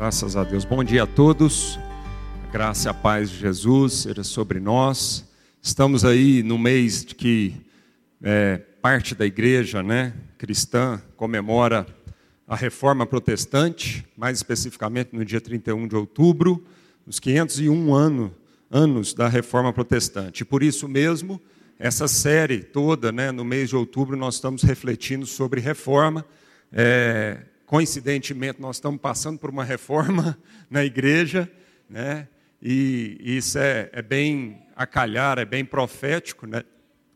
Graças a Deus. Bom dia a todos. A graça e a paz de Jesus seja sobre nós. Estamos aí no mês que é, parte da igreja né, cristã comemora a reforma protestante, mais especificamente no dia 31 de outubro, os 501 ano, anos da reforma protestante. Por isso mesmo, essa série toda, né, no mês de outubro, nós estamos refletindo sobre reforma. É, coincidentemente, nós estamos passando por uma reforma na igreja, né? e isso é, é bem a calhar, é bem profético né?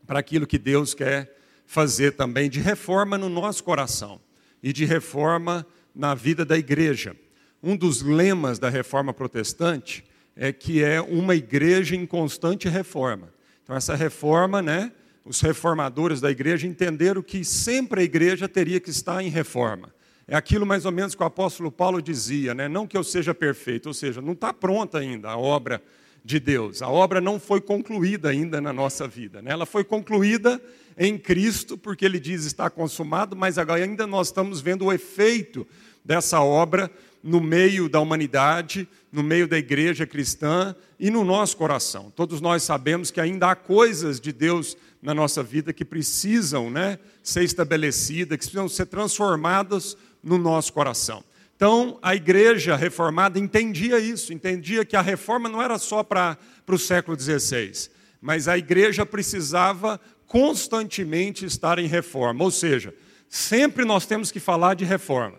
para aquilo que Deus quer fazer também de reforma no nosso coração e de reforma na vida da igreja. Um dos lemas da reforma protestante é que é uma igreja em constante reforma. Então, essa reforma, né? Os reformadores da igreja entenderam que sempre a igreja teria que estar em reforma. É aquilo mais ou menos que o apóstolo Paulo dizia, né? não que eu seja perfeito, ou seja, não está pronta ainda a obra de Deus. A obra não foi concluída ainda na nossa vida. Né? Ela foi concluída em Cristo, porque ele diz está consumado, mas ainda nós estamos vendo o efeito dessa obra no meio da humanidade, no meio da igreja cristã e no nosso coração. Todos nós sabemos que ainda há coisas de Deus na nossa vida que precisam né, ser estabelecidas, que precisam ser transformadas no nosso coração. Então, a igreja reformada entendia isso, entendia que a reforma não era só para o século XVI, mas a igreja precisava constantemente estar em reforma, ou seja, sempre nós temos que falar de reforma,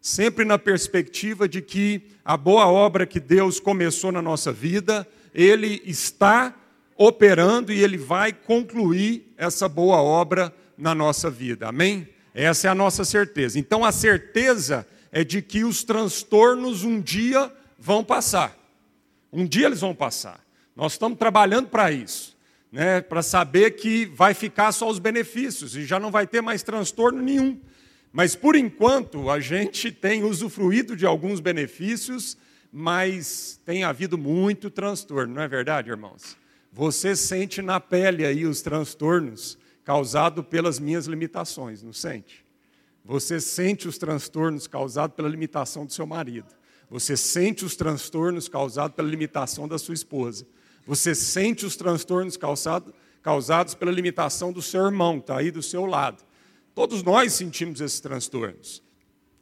sempre na perspectiva de que a boa obra que Deus começou na nossa vida, Ele está operando e Ele vai concluir essa boa obra na nossa vida, amém? Essa é a nossa certeza. Então a certeza é de que os transtornos um dia vão passar. Um dia eles vão passar. Nós estamos trabalhando para isso, né? para saber que vai ficar só os benefícios e já não vai ter mais transtorno nenhum. Mas por enquanto a gente tem usufruído de alguns benefícios, mas tem havido muito transtorno, não é verdade, irmãos? Você sente na pele aí os transtornos causado pelas minhas limitações, não sente? Você sente os transtornos causados pela limitação do seu marido. Você sente os transtornos causados pela limitação da sua esposa. Você sente os transtornos causado, causados pela limitação do seu irmão, está aí do seu lado. Todos nós sentimos esses transtornos.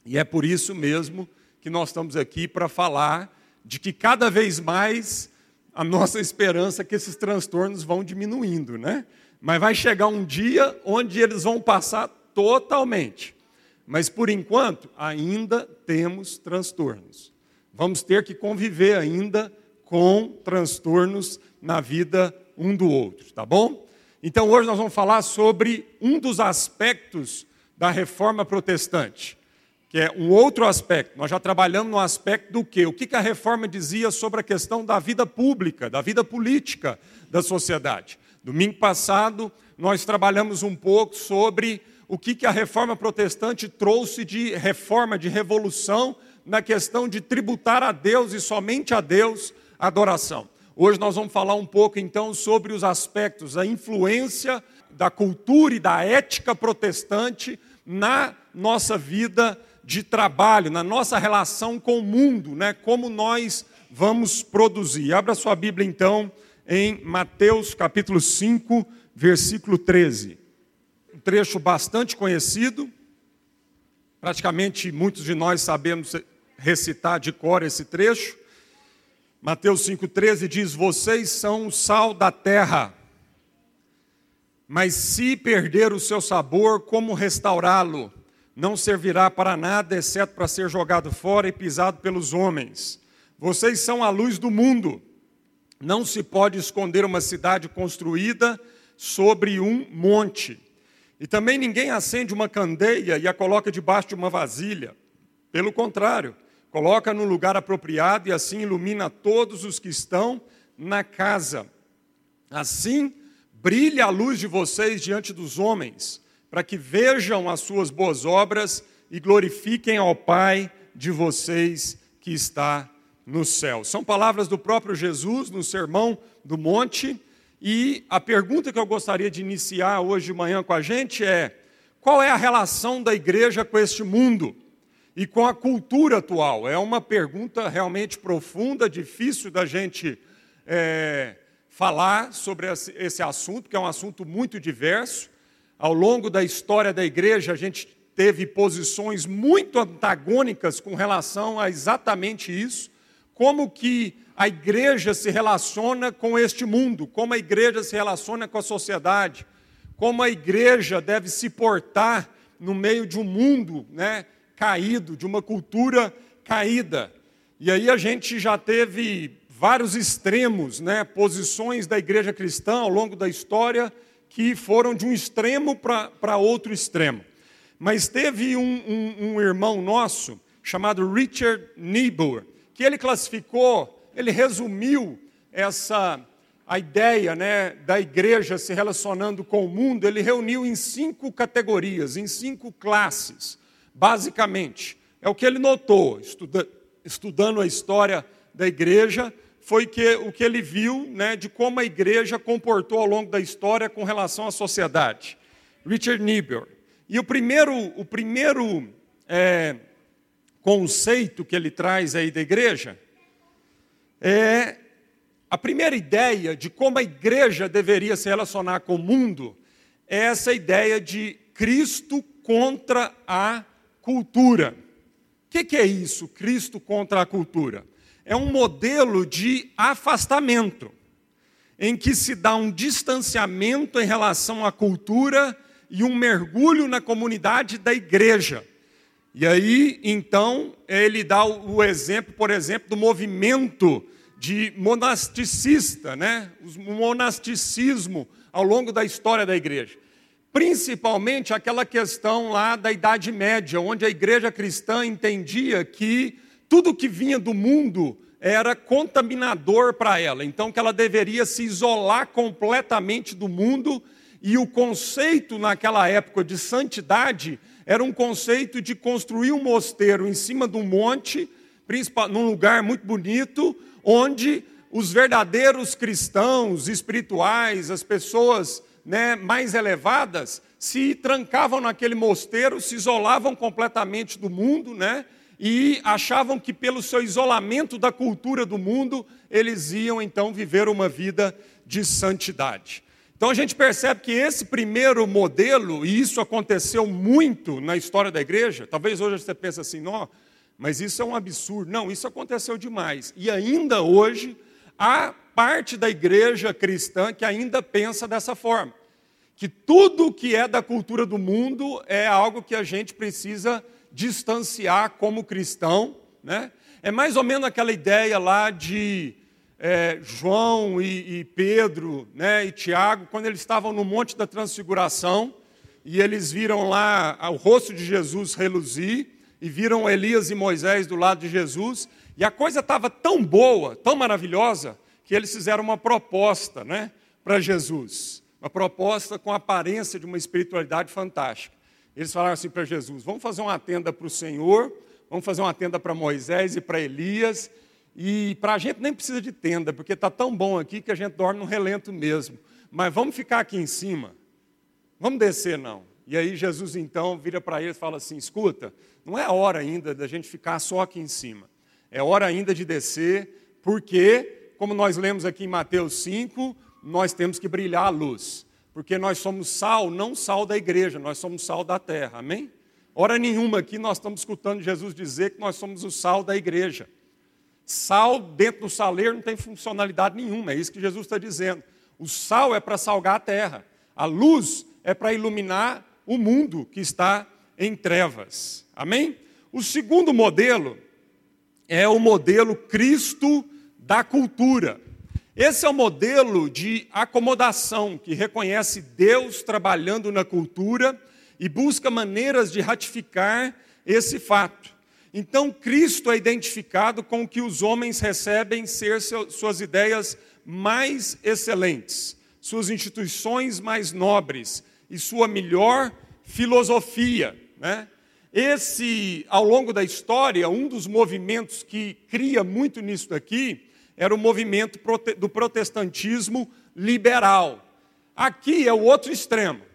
E é por isso mesmo que nós estamos aqui para falar de que cada vez mais a nossa esperança é que esses transtornos vão diminuindo, né? Mas vai chegar um dia onde eles vão passar totalmente. Mas por enquanto, ainda temos transtornos. Vamos ter que conviver ainda com transtornos na vida um do outro, tá bom? Então hoje nós vamos falar sobre um dos aspectos da reforma protestante, que é um outro aspecto. Nós já trabalhamos no aspecto do quê? O que a reforma dizia sobre a questão da vida pública, da vida política da sociedade. Domingo passado, nós trabalhamos um pouco sobre o que, que a reforma protestante trouxe de reforma, de revolução, na questão de tributar a Deus e somente a Deus a adoração. Hoje nós vamos falar um pouco então sobre os aspectos, a influência da cultura e da ética protestante na nossa vida de trabalho, na nossa relação com o mundo, né? como nós vamos produzir. Abra sua Bíblia então em Mateus capítulo 5, versículo 13. Um trecho bastante conhecido, praticamente muitos de nós sabemos recitar de cor esse trecho. Mateus 5,13 diz: Vocês são o sal da terra, mas se perder o seu sabor, como restaurá-lo? Não servirá para nada, exceto para ser jogado fora e pisado pelos homens. Vocês são a luz do mundo. Não se pode esconder uma cidade construída sobre um monte. E também ninguém acende uma candeia e a coloca debaixo de uma vasilha. Pelo contrário, coloca no lugar apropriado e assim ilumina todos os que estão na casa. Assim, brilhe a luz de vocês diante dos homens, para que vejam as suas boas obras e glorifiquem ao Pai de vocês que está no céu. São palavras do próprio Jesus no Sermão do Monte. E a pergunta que eu gostaria de iniciar hoje de manhã com a gente é: qual é a relação da igreja com este mundo? e com a cultura atual? É uma pergunta realmente profunda, difícil da gente é, falar sobre esse assunto, que é um assunto muito diverso. Ao longo da história da igreja, a gente teve posições muito antagônicas com relação a exatamente isso, como que a igreja se relaciona com este mundo, como a igreja se relaciona com a sociedade, como a igreja deve se portar no meio de um mundo, né, caído, de uma cultura caída. E aí a gente já teve vários extremos, né, posições da igreja cristã ao longo da história que foram de um extremo para outro extremo. Mas teve um, um, um, irmão nosso, chamado Richard Niebuhr, que ele classificou, ele resumiu essa a ideia né, da igreja se relacionando com o mundo, ele reuniu em cinco categorias, em cinco classes basicamente. É o que ele notou, estuda, estudando a história da igreja, foi que, o que ele viu né, de como a igreja comportou ao longo da história com relação à sociedade. Richard Niebuhr. E o primeiro, o primeiro é, conceito que ele traz aí da igreja é a primeira ideia de como a igreja deveria se relacionar com o mundo é essa ideia de Cristo contra a cultura. O que, que é isso, Cristo contra a cultura? É um modelo de afastamento, em que se dá um distanciamento em relação à cultura e um mergulho na comunidade da igreja. E aí, então, ele dá o exemplo, por exemplo, do movimento de monasticista, né? o monasticismo ao longo da história da igreja. Principalmente aquela questão lá da Idade Média, onde a igreja cristã entendia que tudo que vinha do mundo era contaminador para ela, então que ela deveria se isolar completamente do mundo, e o conceito naquela época de santidade era um conceito de construir um mosteiro em cima de um monte, num lugar muito bonito, onde os verdadeiros cristãos espirituais, as pessoas né, mais elevadas se trancavam naquele mosteiro, se isolavam completamente do mundo, né, e achavam que pelo seu isolamento da cultura do mundo, eles iam então viver uma vida de santidade. Então a gente percebe que esse primeiro modelo, e isso aconteceu muito na história da igreja, talvez hoje você pense assim, não, mas isso é um absurdo. Não, isso aconteceu demais. E ainda hoje há parte da igreja cristã que ainda pensa dessa forma que tudo que é da cultura do mundo é algo que a gente precisa distanciar como cristão. Né? É mais ou menos aquela ideia lá de é, João e, e Pedro né, e Tiago, quando eles estavam no Monte da Transfiguração, e eles viram lá o rosto de Jesus reluzir, e viram Elias e Moisés do lado de Jesus, e a coisa estava tão boa, tão maravilhosa, que eles fizeram uma proposta né, para Jesus uma proposta com a aparência de uma espiritualidade fantástica. Eles falaram assim para Jesus: vamos fazer uma tenda para o Senhor, vamos fazer uma tenda para Moisés e para Elias, e para a gente nem precisa de tenda, porque está tão bom aqui que a gente dorme no relento mesmo. Mas vamos ficar aqui em cima, vamos descer não. E aí Jesus então vira para eles e fala assim: escuta, não é hora ainda da gente ficar só aqui em cima, é hora ainda de descer, porque, como nós lemos aqui em Mateus 5, nós temos que brilhar a luz, porque nós somos sal, não sal da igreja, nós somos sal da terra, amém? Hora nenhuma aqui nós estamos escutando Jesus dizer que nós somos o sal da igreja. Sal dentro do saleiro não tem funcionalidade nenhuma, é isso que Jesus está dizendo. O sal é para salgar a terra, a luz é para iluminar o mundo que está em trevas, amém? O segundo modelo é o modelo Cristo da cultura. Esse é o modelo de acomodação que reconhece Deus trabalhando na cultura e busca maneiras de ratificar esse fato. Então, Cristo é identificado com o que os homens recebem ser suas ideias mais excelentes, suas instituições mais nobres e sua melhor filosofia. Né? Esse, ao longo da história, um dos movimentos que cria muito nisso daqui era o movimento do protestantismo liberal. Aqui é o outro extremo.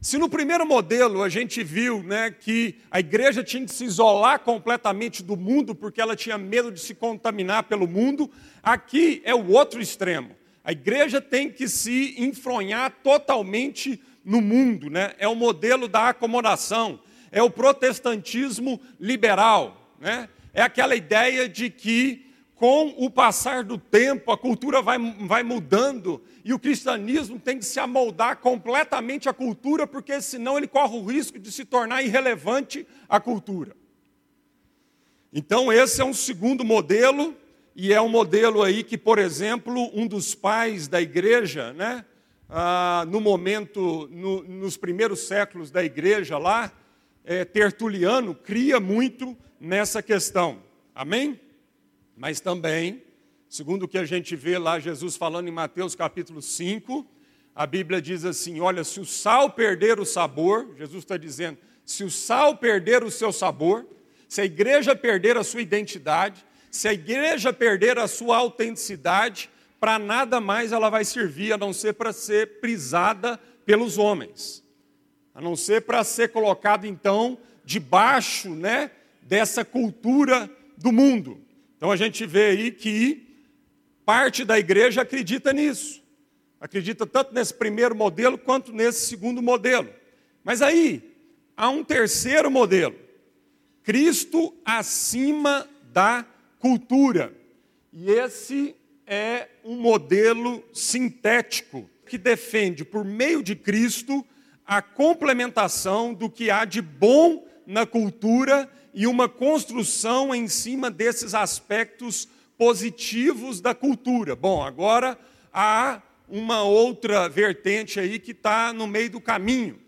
Se no primeiro modelo a gente viu né, que a igreja tinha que se isolar completamente do mundo porque ela tinha medo de se contaminar pelo mundo, aqui é o outro extremo. A igreja tem que se enfronhar totalmente no mundo, né? é o modelo da acomodação, é o protestantismo liberal, né? é aquela ideia de que com o passar do tempo, a cultura vai, vai mudando e o cristianismo tem que se amoldar completamente à cultura, porque senão ele corre o risco de se tornar irrelevante à cultura. Então, esse é um segundo modelo, e é um modelo aí que, por exemplo, um dos pais da igreja, né, ah, no momento, no, nos primeiros séculos da igreja lá, é, Tertuliano, cria muito nessa questão. Amém? Mas também, segundo o que a gente vê lá, Jesus falando em Mateus capítulo 5, a Bíblia diz assim: olha, se o sal perder o sabor, Jesus está dizendo, se o sal perder o seu sabor, se a igreja perder a sua identidade, se a igreja perder a sua autenticidade, para nada mais ela vai servir a não ser para ser prisada pelos homens, a não ser para ser colocada então debaixo, né, dessa cultura do mundo. Então a gente vê aí que parte da igreja acredita nisso. Acredita tanto nesse primeiro modelo quanto nesse segundo modelo. Mas aí há um terceiro modelo. Cristo acima da cultura. E esse é um modelo sintético que defende, por meio de Cristo, a complementação do que há de bom na cultura e uma construção em cima desses aspectos positivos da cultura. Bom, agora há uma outra vertente aí que está no meio do caminho,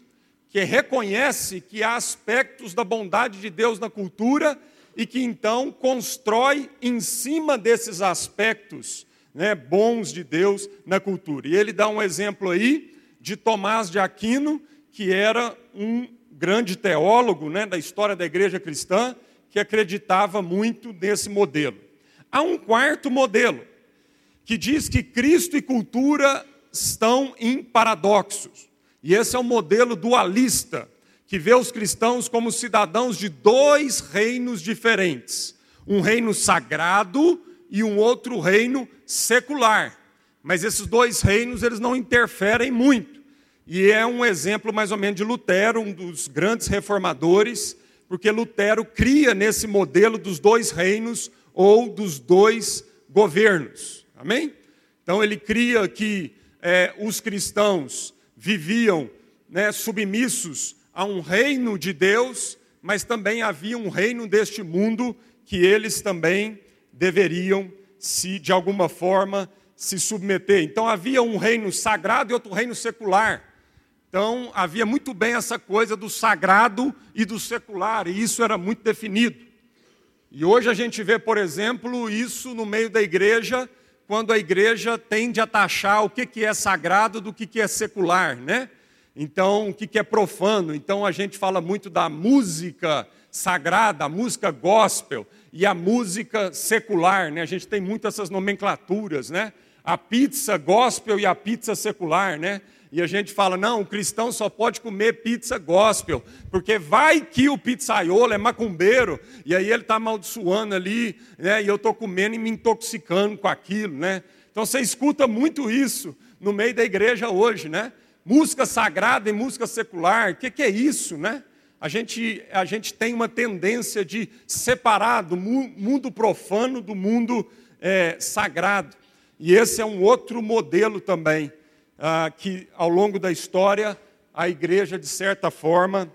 que reconhece que há aspectos da bondade de Deus na cultura e que então constrói em cima desses aspectos né, bons de Deus na cultura. E ele dá um exemplo aí de Tomás de Aquino, que era um grande teólogo né, da história da igreja cristã, que acreditava muito nesse modelo. Há um quarto modelo, que diz que Cristo e cultura estão em paradoxos. E esse é o modelo dualista, que vê os cristãos como cidadãos de dois reinos diferentes: um reino sagrado e um outro reino secular. Mas esses dois reinos eles não interferem muito. E é um exemplo mais ou menos de Lutero, um dos grandes reformadores, porque Lutero cria nesse modelo dos dois reinos ou dos dois governos. Amém? Então ele cria que é, os cristãos viviam né, submissos a um reino de Deus, mas também havia um reino deste mundo que eles também deveriam se de alguma forma se submeter. Então havia um reino sagrado e outro reino secular. Então, havia muito bem essa coisa do sagrado e do secular, e isso era muito definido. E hoje a gente vê, por exemplo, isso no meio da igreja, quando a igreja tende a taxar o que é sagrado do que é secular, né? Então, o que é profano. Então, a gente fala muito da música sagrada, a música gospel e a música secular, né? A gente tem muito essas nomenclaturas, né? A pizza gospel e a pizza secular, né? E a gente fala, não, o cristão só pode comer pizza gospel, porque vai que o pizzaiolo é macumbeiro, e aí ele está amaldiçoando ali, né, e eu estou comendo e me intoxicando com aquilo. Né? Então você escuta muito isso no meio da igreja hoje, né? Música sagrada e música secular, o que, que é isso, né? A gente, a gente tem uma tendência de separar do mundo profano do mundo é, sagrado. E esse é um outro modelo também ah, que ao longo da história a igreja, de certa forma,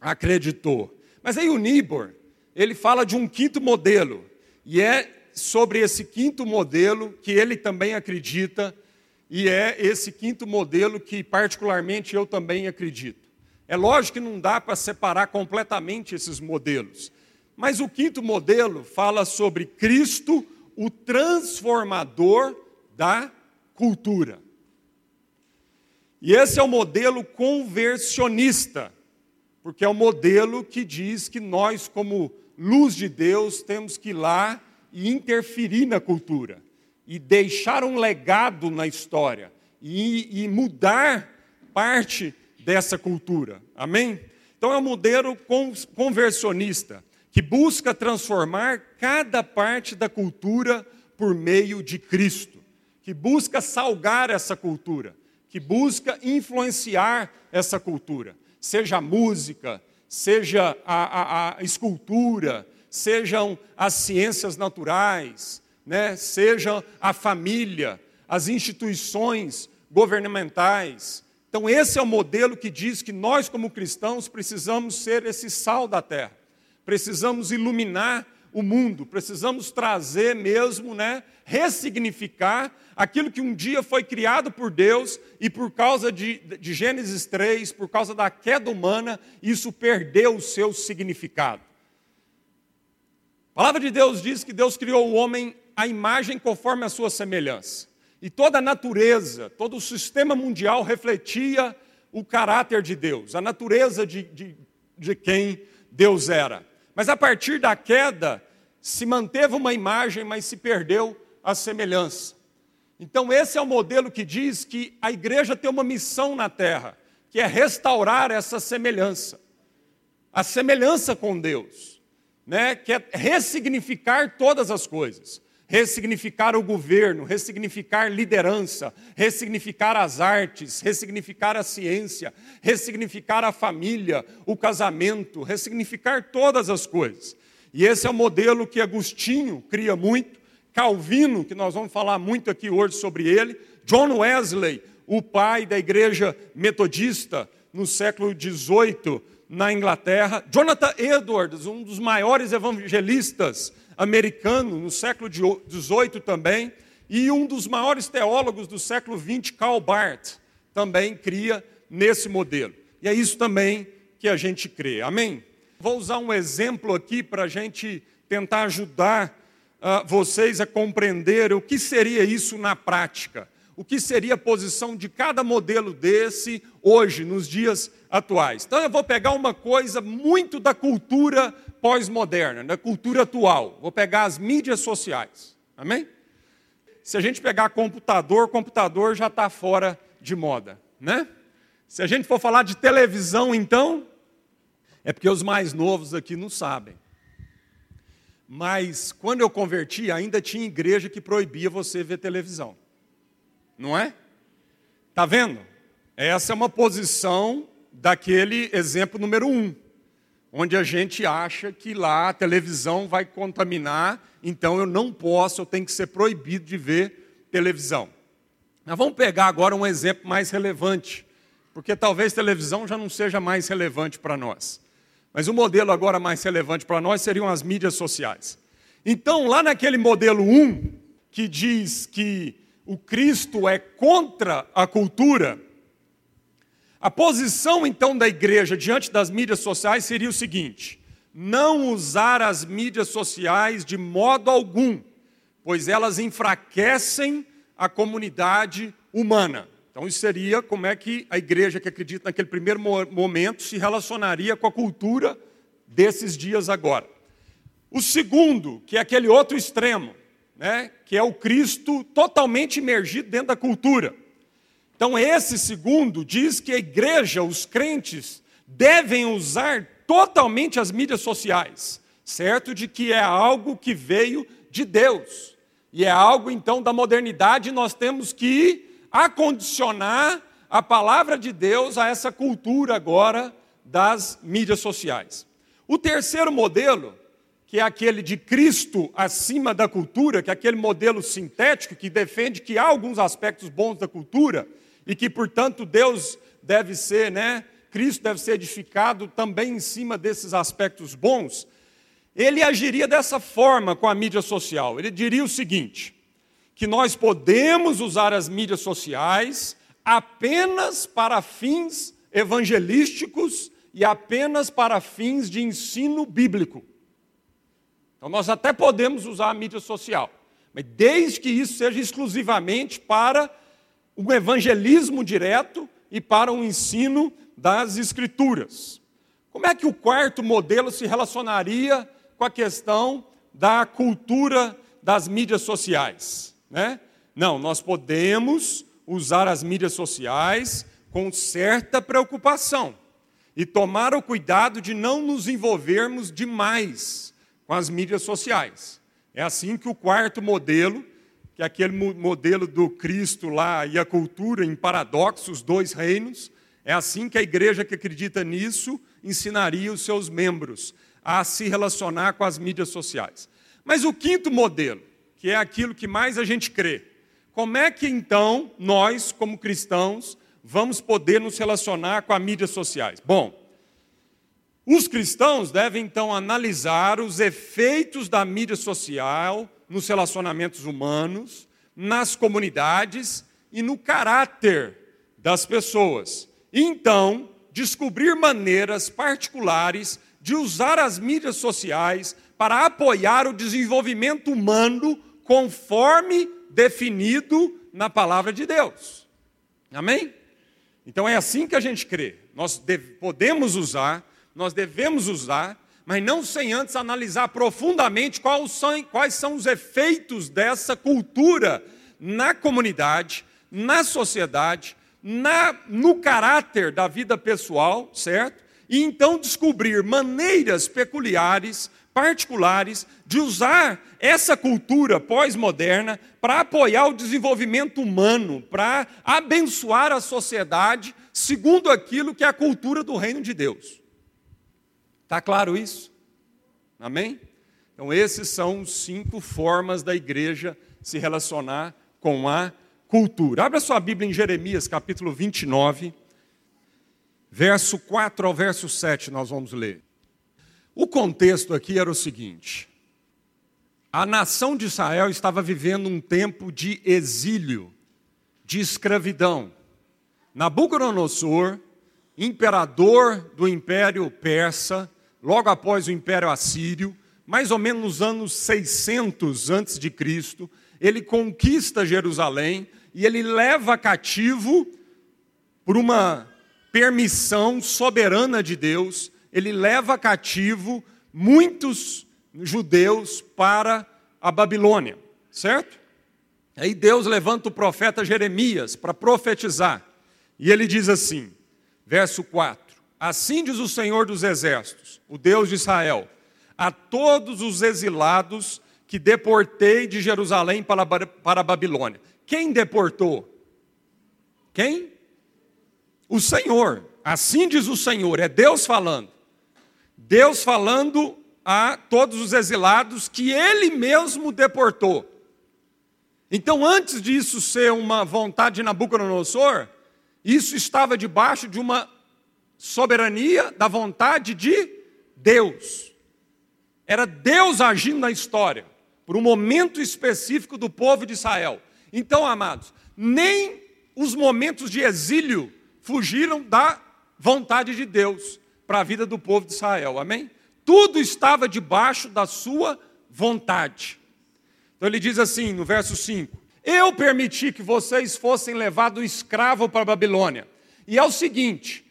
acreditou. Mas aí o Nibor, ele fala de um quinto modelo, e é sobre esse quinto modelo que ele também acredita, e é esse quinto modelo que, particularmente, eu também acredito. É lógico que não dá para separar completamente esses modelos, mas o quinto modelo fala sobre Cristo, o transformador da cultura. E esse é o modelo conversionista, porque é o modelo que diz que nós, como luz de Deus, temos que ir lá e interferir na cultura, e deixar um legado na história, e, e mudar parte dessa cultura. Amém? Então é um modelo conversionista que busca transformar cada parte da cultura por meio de Cristo, que busca salgar essa cultura, que busca influenciar essa cultura, seja a música, seja a, a, a escultura, sejam as ciências naturais, né? seja a família, as instituições governamentais. Então, esse é o modelo que diz que nós, como cristãos, precisamos ser esse sal da terra, precisamos iluminar o mundo, precisamos trazer mesmo, né, ressignificar aquilo que um dia foi criado por Deus e por causa de, de Gênesis 3, por causa da queda humana, isso perdeu o seu significado. A palavra de Deus diz que Deus criou o homem à imagem conforme a sua semelhança. E toda a natureza, todo o sistema mundial refletia o caráter de Deus, a natureza de, de, de quem Deus era. Mas a partir da queda, se manteve uma imagem, mas se perdeu a semelhança. Então, esse é o modelo que diz que a igreja tem uma missão na terra, que é restaurar essa semelhança, a semelhança com Deus né, que é ressignificar todas as coisas. Ressignificar o governo, ressignificar liderança, ressignificar as artes, ressignificar a ciência, ressignificar a família, o casamento, ressignificar todas as coisas. E esse é o modelo que Agostinho cria muito, Calvino, que nós vamos falar muito aqui hoje sobre ele, John Wesley, o pai da igreja metodista no século XVIII, na Inglaterra. Jonathan Edwards, um dos maiores evangelistas americanos no século XVIII também, e um dos maiores teólogos do século XX, Karl Barth, também cria nesse modelo. E é isso também que a gente crê. Amém? Vou usar um exemplo aqui para a gente tentar ajudar uh, vocês a compreender o que seria isso na prática o que seria a posição de cada modelo desse hoje, nos dias atuais. Então eu vou pegar uma coisa muito da cultura pós-moderna, da cultura atual. Vou pegar as mídias sociais. Amém? Se a gente pegar computador, computador já está fora de moda, né? Se a gente for falar de televisão, então, é porque os mais novos aqui não sabem. Mas quando eu converti, ainda tinha igreja que proibia você ver televisão não é? Está vendo? Essa é uma posição daquele exemplo número um, onde a gente acha que lá a televisão vai contaminar, então eu não posso, eu tenho que ser proibido de ver televisão. Mas vamos pegar agora um exemplo mais relevante, porque talvez televisão já não seja mais relevante para nós. Mas o modelo agora mais relevante para nós seriam as mídias sociais. Então, lá naquele modelo 1, que diz que o Cristo é contra a cultura, a posição então da igreja diante das mídias sociais seria o seguinte: não usar as mídias sociais de modo algum, pois elas enfraquecem a comunidade humana. Então, isso seria como é que a igreja que acredita naquele primeiro momento se relacionaria com a cultura desses dias agora. O segundo, que é aquele outro extremo, né, que é o Cristo totalmente imergido dentro da cultura. Então, esse segundo diz que a igreja, os crentes, devem usar totalmente as mídias sociais, certo? De que é algo que veio de Deus. E é algo, então, da modernidade, nós temos que acondicionar a palavra de Deus a essa cultura agora das mídias sociais. O terceiro modelo que é aquele de Cristo acima da cultura, que é aquele modelo sintético que defende que há alguns aspectos bons da cultura e que, portanto, Deus deve ser, né? Cristo deve ser edificado também em cima desses aspectos bons. Ele agiria dessa forma com a mídia social. Ele diria o seguinte: que nós podemos usar as mídias sociais apenas para fins evangelísticos e apenas para fins de ensino bíblico. Então nós até podemos usar a mídia social, mas desde que isso seja exclusivamente para um evangelismo direto e para um ensino das escrituras. Como é que o quarto modelo se relacionaria com a questão da cultura das mídias sociais? Né? Não, nós podemos usar as mídias sociais com certa preocupação e tomar o cuidado de não nos envolvermos demais com as mídias sociais. É assim que o quarto modelo, que é aquele modelo do Cristo lá e a cultura em paradoxo, os dois reinos, é assim que a igreja que acredita nisso ensinaria os seus membros a se relacionar com as mídias sociais. Mas o quinto modelo, que é aquilo que mais a gente crê, como é que então nós, como cristãos, vamos poder nos relacionar com as mídias sociais? Bom, os cristãos devem então analisar os efeitos da mídia social nos relacionamentos humanos, nas comunidades e no caráter das pessoas. E então, descobrir maneiras particulares de usar as mídias sociais para apoiar o desenvolvimento humano conforme definido na palavra de Deus. Amém? Então é assim que a gente crê. Nós podemos usar, nós devemos usar, mas não sem antes analisar profundamente quais são, os efeitos dessa cultura na comunidade, na sociedade, na, no caráter da vida pessoal, certo? E então descobrir maneiras peculiares particulares de usar essa cultura pós-moderna para apoiar o desenvolvimento humano, para abençoar a sociedade segundo aquilo que é a cultura do reino de Deus. Está claro isso? Amém? Então, esses são cinco formas da igreja se relacionar com a cultura. Abra sua Bíblia em Jeremias, capítulo 29, verso 4 ao verso 7, nós vamos ler. O contexto aqui era o seguinte: a nação de Israel estava vivendo um tempo de exílio, de escravidão. Nabucodonosor, imperador do Império Persa, logo após o Império Assírio, mais ou menos nos anos 600 antes de Cristo, ele conquista Jerusalém e ele leva cativo por uma permissão soberana de Deus ele leva cativo muitos judeus para a Babilônia, certo? Aí Deus levanta o profeta Jeremias para profetizar. E ele diz assim, verso 4: Assim diz o Senhor dos Exércitos, o Deus de Israel, a todos os exilados que deportei de Jerusalém para, para a Babilônia. Quem deportou? Quem? O Senhor. Assim diz o Senhor, é Deus falando. Deus falando a todos os exilados que ele mesmo deportou. Então, antes disso ser uma vontade de Nabucodonosor, isso estava debaixo de uma soberania da vontade de Deus. Era Deus agindo na história, por um momento específico do povo de Israel. Então, amados, nem os momentos de exílio fugiram da vontade de Deus para a vida do povo de Israel, amém? Tudo estava debaixo da sua vontade. Então ele diz assim no verso 5: Eu permiti que vocês fossem levados escravo para a Babilônia. E é o seguinte: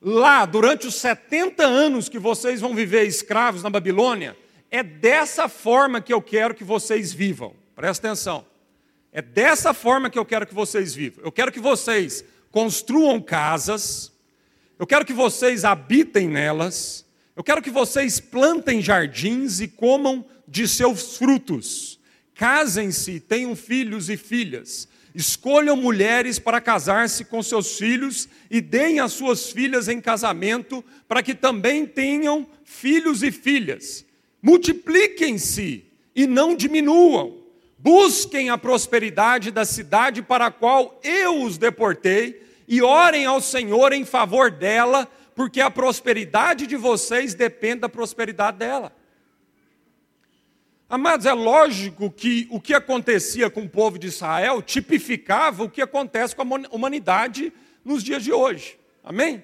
lá, durante os 70 anos que vocês vão viver escravos na Babilônia, é dessa forma que eu quero que vocês vivam. Presta atenção. É dessa forma que eu quero que vocês vivam. Eu quero que vocês construam casas, eu quero que vocês habitem nelas. Eu quero que vocês plantem jardins e comam de seus frutos. Casem-se, tenham filhos e filhas. Escolham mulheres para casar-se com seus filhos e deem as suas filhas em casamento, para que também tenham filhos e filhas. Multipliquem-se e não diminuam. Busquem a prosperidade da cidade para a qual eu os deportei e orem ao Senhor em favor dela, porque a prosperidade de vocês depende da prosperidade dela. Amados, é lógico que o que acontecia com o povo de Israel tipificava o que acontece com a humanidade nos dias de hoje. Amém?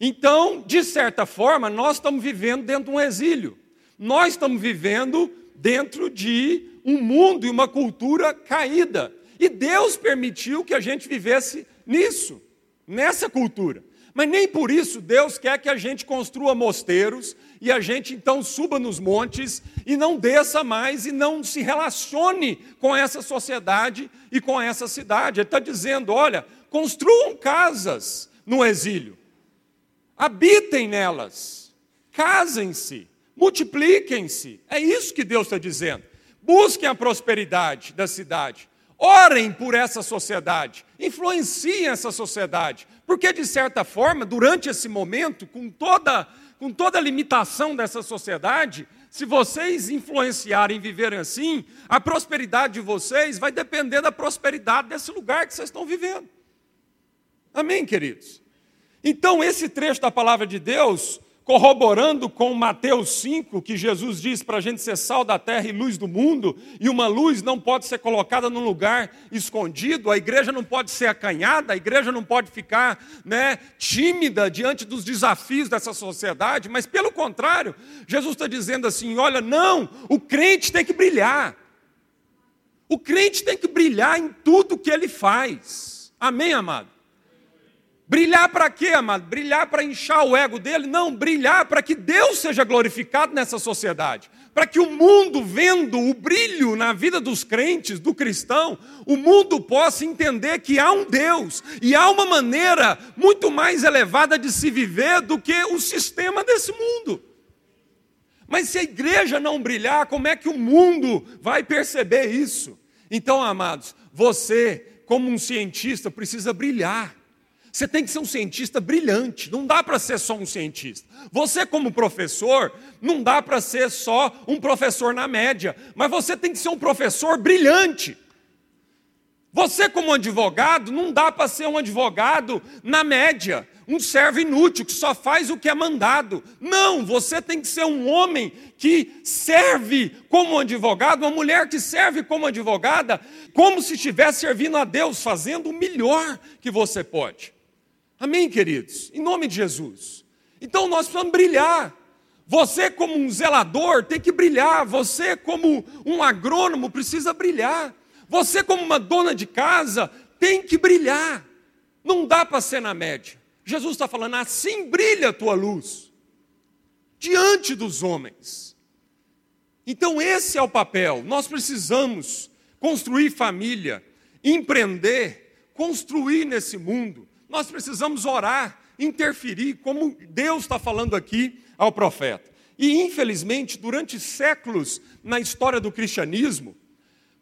Então, de certa forma, nós estamos vivendo dentro de um exílio. Nós estamos vivendo dentro de um mundo e uma cultura caída. E Deus permitiu que a gente vivesse nisso, nessa cultura. Mas nem por isso Deus quer que a gente construa mosteiros e a gente então suba nos montes e não desça mais e não se relacione com essa sociedade e com essa cidade. Ele está dizendo: olha, construam casas no exílio, habitem nelas, casem-se, multipliquem-se. É isso que Deus está dizendo. Busquem a prosperidade da cidade. Orem por essa sociedade, influenciem essa sociedade, porque de certa forma, durante esse momento, com toda, com toda a limitação dessa sociedade, se vocês influenciarem e viverem assim, a prosperidade de vocês vai depender da prosperidade desse lugar que vocês estão vivendo. Amém, queridos? Então, esse trecho da palavra de Deus corroborando com Mateus 5, que Jesus diz para a gente ser sal da terra e luz do mundo, e uma luz não pode ser colocada num lugar escondido, a igreja não pode ser acanhada, a igreja não pode ficar né, tímida diante dos desafios dessa sociedade, mas pelo contrário, Jesus está dizendo assim: olha, não, o crente tem que brilhar, o crente tem que brilhar em tudo que ele faz, amém, amado? Brilhar para quê, amado? Brilhar para inchar o ego dele? Não, brilhar para que Deus seja glorificado nessa sociedade. Para que o mundo, vendo o brilho na vida dos crentes, do cristão, o mundo possa entender que há um Deus e há uma maneira muito mais elevada de se viver do que o sistema desse mundo. Mas se a igreja não brilhar, como é que o mundo vai perceber isso? Então, amados, você, como um cientista, precisa brilhar. Você tem que ser um cientista brilhante, não dá para ser só um cientista. Você, como professor, não dá para ser só um professor na média, mas você tem que ser um professor brilhante. Você, como advogado, não dá para ser um advogado na média, um servo inútil que só faz o que é mandado. Não, você tem que ser um homem que serve como advogado, uma mulher que serve como advogada, como se estivesse servindo a Deus, fazendo o melhor que você pode. Amém, queridos? Em nome de Jesus. Então nós precisamos brilhar. Você, como um zelador, tem que brilhar. Você, como um agrônomo, precisa brilhar. Você, como uma dona de casa, tem que brilhar. Não dá para ser na média. Jesus está falando, assim brilha a tua luz diante dos homens. Então, esse é o papel. Nós precisamos construir família, empreender, construir nesse mundo nós precisamos orar, interferir, como Deus está falando aqui ao profeta. E, infelizmente, durante séculos na história do cristianismo,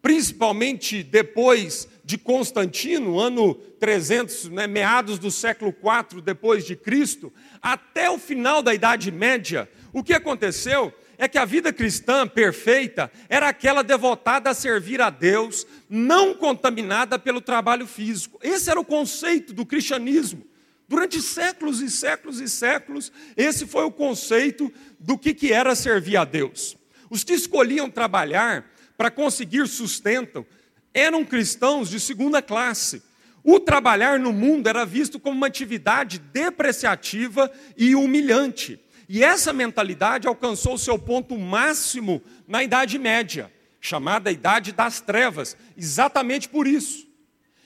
principalmente depois de Constantino, ano 300, né, meados do século IV depois de Cristo, até o final da Idade Média, o que aconteceu é que a vida cristã perfeita era aquela devotada a servir a Deus, não contaminada pelo trabalho físico. Esse era o conceito do cristianismo. Durante séculos e séculos e séculos, esse foi o conceito do que, que era servir a Deus. Os que escolhiam trabalhar para conseguir sustento eram cristãos de segunda classe. O trabalhar no mundo era visto como uma atividade depreciativa e humilhante. E essa mentalidade alcançou seu ponto máximo na Idade Média, chamada Idade das Trevas, exatamente por isso.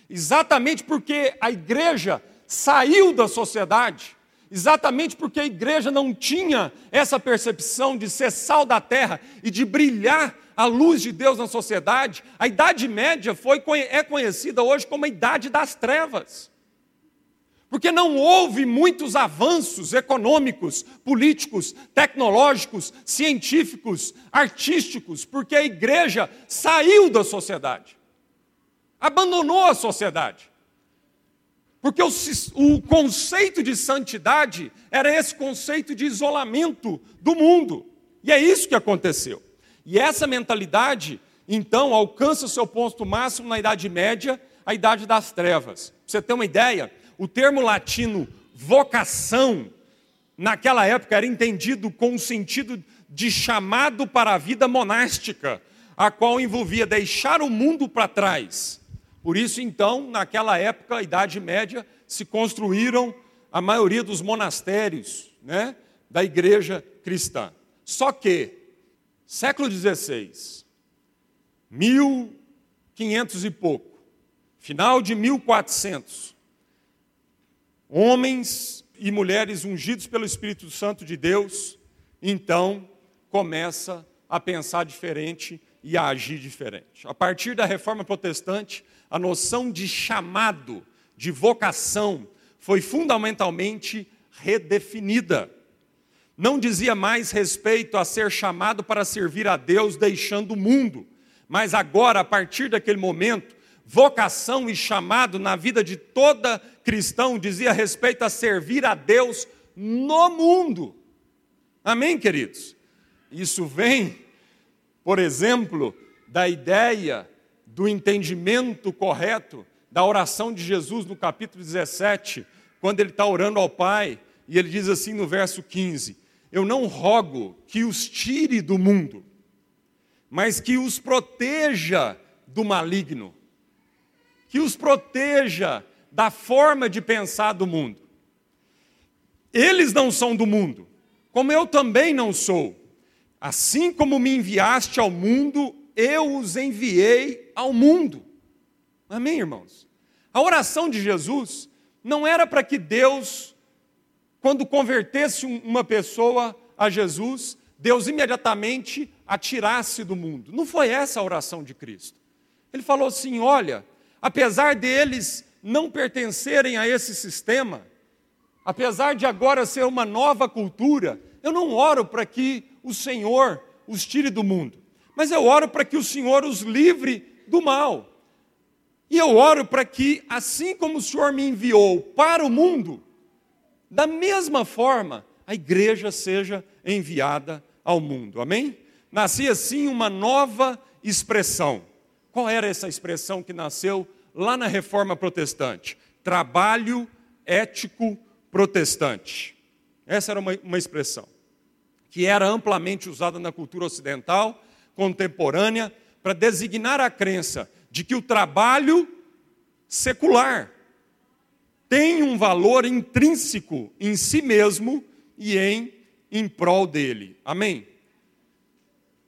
Exatamente porque a igreja saiu da sociedade, exatamente porque a igreja não tinha essa percepção de ser sal da terra e de brilhar a luz de Deus na sociedade, a Idade Média foi, é conhecida hoje como a Idade das Trevas porque não houve muitos avanços econômicos, políticos, tecnológicos, científicos, artísticos, porque a igreja saiu da sociedade, abandonou a sociedade. Porque o, o, conceito de santidade era esse conceito de isolamento do mundo. E é isso que aconteceu. E essa mentalidade, então, alcança o seu ponto máximo na Idade Média, a Idade das Trevas. Pra você ter uma ideia, o termo latino vocação, naquela época, era entendido com o sentido de chamado para a vida monástica, a qual envolvia deixar o mundo para trás. Por isso, então, naquela época, a Idade Média, se construíram a maioria dos monastérios né, da igreja cristã. Só que, século XVI, 1500 e pouco, final de 1400, homens e mulheres ungidos pelo Espírito Santo de Deus, então começa a pensar diferente e a agir diferente. A partir da reforma protestante, a noção de chamado, de vocação foi fundamentalmente redefinida. Não dizia mais respeito a ser chamado para servir a Deus deixando o mundo, mas agora, a partir daquele momento, vocação e chamado na vida de toda cristão dizia respeito a servir a Deus no mundo. Amém, queridos? Isso vem, por exemplo, da ideia do entendimento correto da oração de Jesus no capítulo 17, quando ele está orando ao Pai, e ele diz assim no verso 15: Eu não rogo que os tire do mundo, mas que os proteja do maligno, que os proteja da forma de pensar do mundo. Eles não são do mundo, como eu também não sou. Assim como me enviaste ao mundo, eu os enviei ao mundo. Amém, irmãos? A oração de Jesus não era para que Deus, quando convertesse uma pessoa a Jesus, Deus imediatamente a tirasse do mundo. Não foi essa a oração de Cristo. Ele falou assim: olha, apesar deles não pertencerem a esse sistema, apesar de agora ser uma nova cultura, eu não oro para que o Senhor os tire do mundo, mas eu oro para que o Senhor os livre do mal. E eu oro para que, assim como o Senhor me enviou para o mundo, da mesma forma a igreja seja enviada ao mundo. Amém? Nascia assim uma nova expressão. Qual era essa expressão que nasceu lá na reforma protestante? Trabalho ético protestante. Essa era uma, uma expressão que era amplamente usada na cultura ocidental contemporânea para designar a crença de que o trabalho secular tem um valor intrínseco em si mesmo e em em prol dele. Amém.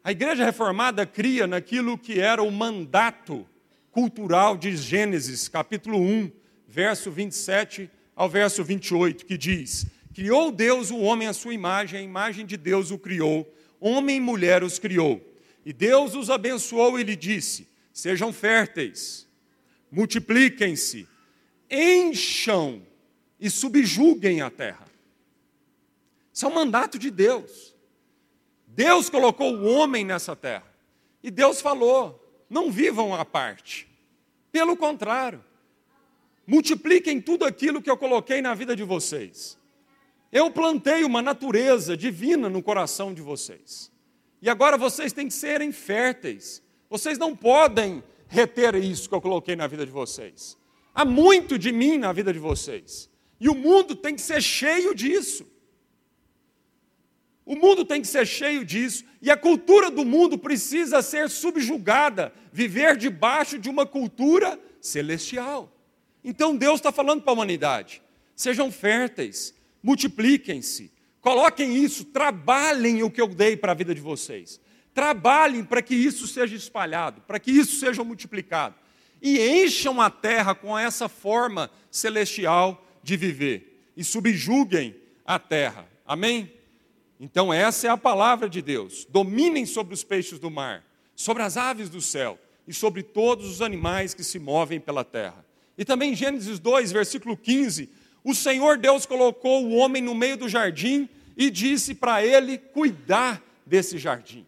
A igreja reformada cria naquilo que era o mandato cultural de Gênesis, capítulo 1, verso 27 ao verso 28, que diz: Criou Deus o homem à sua imagem, a imagem de Deus o criou, homem e mulher os criou. E Deus os abençoou e lhe disse: Sejam férteis, multipliquem-se, encham e subjuguem a terra. Isso é um mandato de Deus. Deus colocou o homem nessa terra. E Deus falou: não vivam à parte. Pelo contrário, multipliquem tudo aquilo que eu coloquei na vida de vocês. Eu plantei uma natureza divina no coração de vocês. E agora vocês têm que serem férteis. Vocês não podem reter isso que eu coloquei na vida de vocês. Há muito de mim na vida de vocês. E o mundo tem que ser cheio disso. O mundo tem que ser cheio disso. E a cultura do mundo precisa ser subjugada, viver debaixo de uma cultura celestial. Então Deus está falando para a humanidade: sejam férteis, multipliquem-se, coloquem isso, trabalhem o que eu dei para a vida de vocês. Trabalhem para que isso seja espalhado, para que isso seja multiplicado. E encham a terra com essa forma celestial de viver. E subjuguem a terra. Amém? Então, essa é a palavra de Deus. Dominem sobre os peixes do mar, sobre as aves do céu e sobre todos os animais que se movem pela terra. E também Gênesis 2, versículo 15: o Senhor Deus colocou o homem no meio do jardim e disse para ele cuidar desse jardim.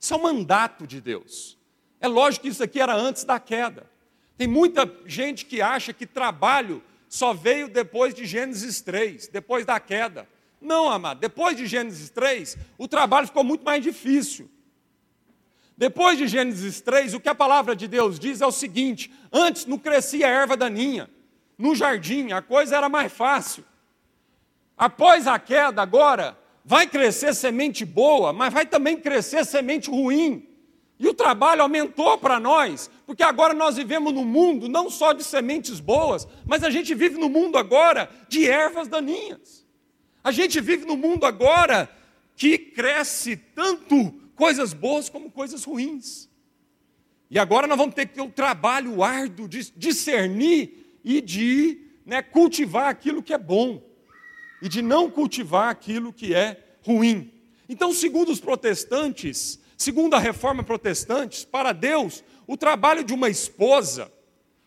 Isso é um mandato de Deus. É lógico que isso aqui era antes da queda. Tem muita gente que acha que trabalho só veio depois de Gênesis 3, depois da queda. Não, amado, depois de Gênesis 3, o trabalho ficou muito mais difícil. Depois de Gênesis 3, o que a palavra de Deus diz é o seguinte: antes não crescia erva daninha, no jardim a coisa era mais fácil. Após a queda, agora, vai crescer semente boa, mas vai também crescer semente ruim. E o trabalho aumentou para nós, porque agora nós vivemos no mundo não só de sementes boas, mas a gente vive no mundo agora de ervas daninhas. A gente vive no mundo agora que cresce tanto coisas boas como coisas ruins. E agora nós vamos ter que ter o trabalho árduo de discernir e de né, cultivar aquilo que é bom e de não cultivar aquilo que é ruim. Então, segundo os protestantes, segundo a reforma protestante, para Deus, o trabalho de uma esposa,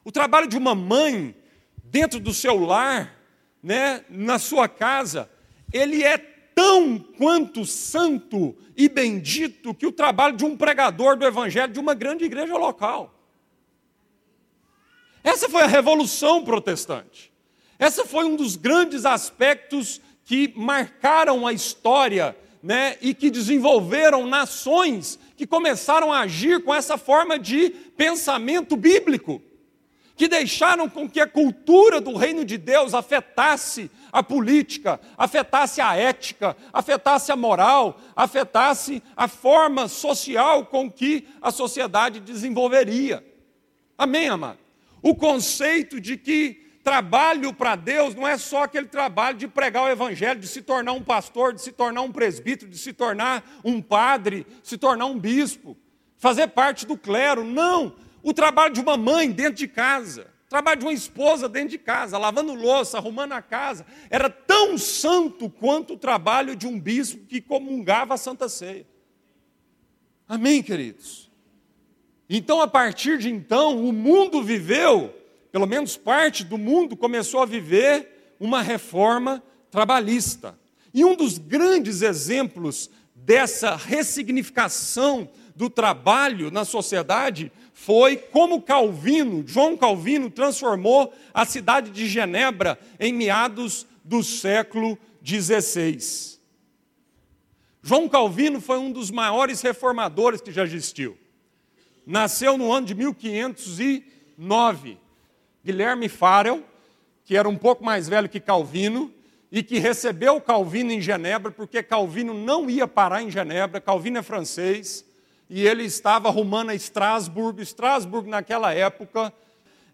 o trabalho de uma mãe, dentro do seu lar, né, na sua casa, ele é tão quanto santo e bendito que o trabalho de um pregador do evangelho de uma grande igreja local. Essa foi a revolução protestante. Essa foi um dos grandes aspectos que marcaram a história né, e que desenvolveram nações que começaram a agir com essa forma de pensamento bíblico, que deixaram com que a cultura do reino de Deus afetasse a política, afetasse a ética, afetasse a moral, afetasse a forma social com que a sociedade desenvolveria. Amém, amado? O conceito de que trabalho para Deus não é só aquele trabalho de pregar o evangelho, de se tornar um pastor, de se tornar um presbítero, de se tornar um padre, se tornar um bispo, fazer parte do clero. Não! O trabalho de uma mãe dentro de casa, o trabalho de uma esposa dentro de casa, lavando louça, arrumando a casa, era tão santo quanto o trabalho de um bispo que comungava a Santa Ceia. Amém, queridos? Então, a partir de então, o mundo viveu pelo menos parte do mundo, começou a viver uma reforma trabalhista. E um dos grandes exemplos dessa ressignificação do trabalho na sociedade foi como Calvino, João Calvino, transformou a cidade de Genebra em meados do século XVI. João Calvino foi um dos maiores reformadores que já existiu. Nasceu no ano de 1509 Guilherme Farel, que era um pouco mais velho que Calvino, e que recebeu Calvino em Genebra, porque Calvino não ia parar em Genebra, Calvino é francês, e ele estava arrumando a Estrasburgo. Estrasburgo, naquela época,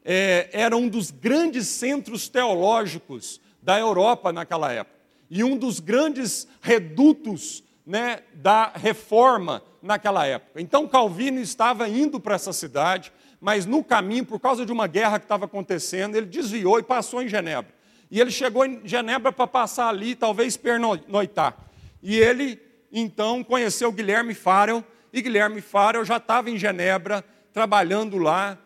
é, era um dos grandes centros teológicos da Europa naquela época, e um dos grandes redutos né, da reforma naquela época. Então, Calvino estava indo para essa cidade, mas no caminho, por causa de uma guerra que estava acontecendo, ele desviou e passou em Genebra. E ele chegou em Genebra para passar ali, talvez pernoitar. E ele, então, conheceu Guilherme Farel, e Guilherme Farel já estava em Genebra, trabalhando lá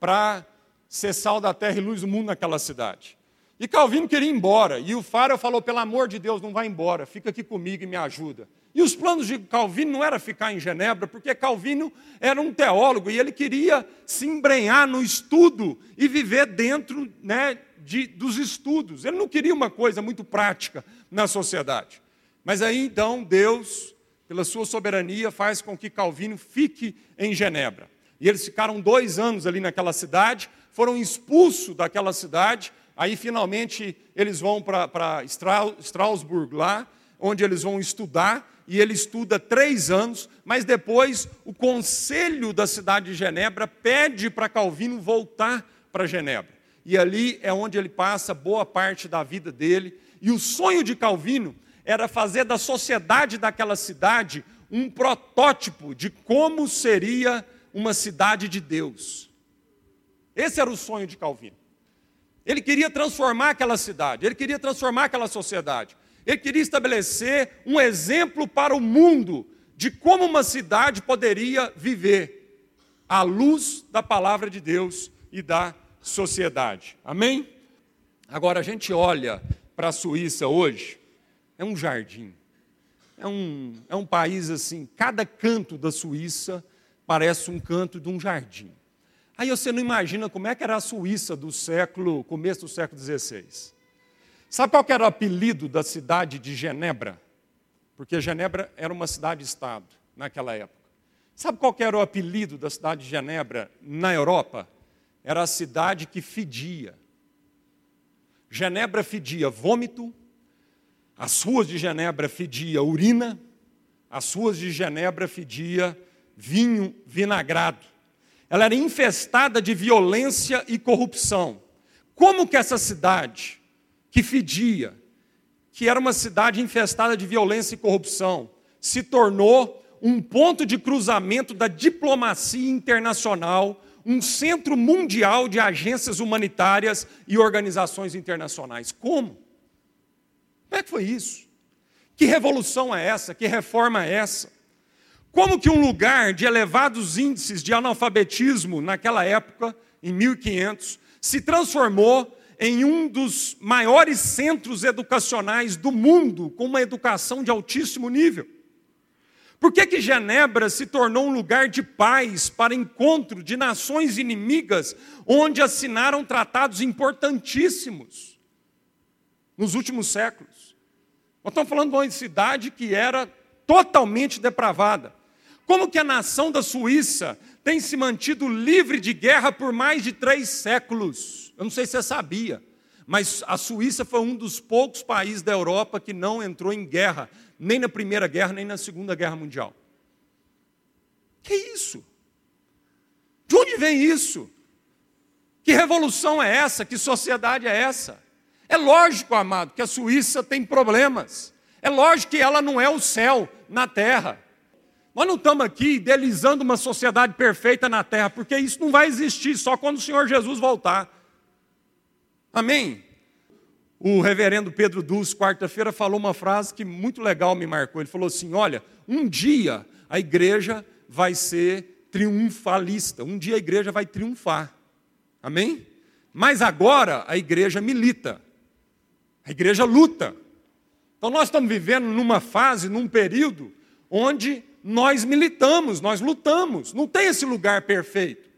para ser sal da terra e luz do mundo naquela cidade. E Calvino queria ir embora, e o Farel falou: pelo amor de Deus, não vai embora, fica aqui comigo e me ajuda. E os planos de Calvino não era ficar em Genebra, porque Calvino era um teólogo e ele queria se embrenhar no estudo e viver dentro né, de, dos estudos. Ele não queria uma coisa muito prática na sociedade. Mas aí então Deus, pela sua soberania, faz com que Calvino fique em Genebra. E eles ficaram dois anos ali naquela cidade, foram expulsos daquela cidade. Aí finalmente eles vão para Strasbourg lá, onde eles vão estudar e ele estuda três anos, mas depois o conselho da cidade de Genebra pede para Calvino voltar para Genebra. E ali é onde ele passa boa parte da vida dele. E o sonho de Calvino era fazer da sociedade daquela cidade um protótipo de como seria uma cidade de Deus. Esse era o sonho de Calvino. Ele queria transformar aquela cidade, ele queria transformar aquela sociedade. Ele queria estabelecer um exemplo para o mundo de como uma cidade poderia viver à luz da palavra de Deus e da sociedade. Amém? Agora a gente olha para a Suíça hoje, é um jardim. É um, é um país assim, cada canto da Suíça parece um canto de um jardim. Aí você não imagina como é que era a Suíça do século, começo do século XVI. Sabe qual era o apelido da cidade de Genebra? Porque Genebra era uma cidade-estado naquela época. Sabe qual era o apelido da cidade de Genebra na Europa? Era a cidade que fedia. Genebra fedia vômito, as ruas de Genebra fedia urina, as ruas de Genebra fedia vinho vinagrado. Ela era infestada de violência e corrupção. Como que essa cidade que fedia, que era uma cidade infestada de violência e corrupção, se tornou um ponto de cruzamento da diplomacia internacional, um centro mundial de agências humanitárias e organizações internacionais. Como? Como é que foi isso? Que revolução é essa? Que reforma é essa? Como que um lugar de elevados índices de analfabetismo naquela época, em 1500, se transformou em um dos maiores centros educacionais do mundo, com uma educação de altíssimo nível. Por que, que Genebra se tornou um lugar de paz para encontro de nações inimigas, onde assinaram tratados importantíssimos nos últimos séculos? Nós estamos falando de uma cidade que era totalmente depravada. Como que a nação da Suíça tem se mantido livre de guerra por mais de três séculos? Eu não sei se você sabia, mas a Suíça foi um dos poucos países da Europa que não entrou em guerra nem na Primeira Guerra, nem na Segunda Guerra Mundial. Que isso? De onde vem isso? Que revolução é essa? Que sociedade é essa? É lógico, amado, que a Suíça tem problemas. É lógico que ela não é o céu na terra. Nós não estamos aqui idealizando uma sociedade perfeita na terra, porque isso não vai existir só quando o Senhor Jesus voltar. Amém? O reverendo Pedro Dulce, quarta-feira, falou uma frase que muito legal me marcou. Ele falou assim: Olha, um dia a igreja vai ser triunfalista, um dia a igreja vai triunfar. Amém? Mas agora a igreja milita, a igreja luta. Então nós estamos vivendo numa fase, num período, onde nós militamos, nós lutamos. Não tem esse lugar perfeito.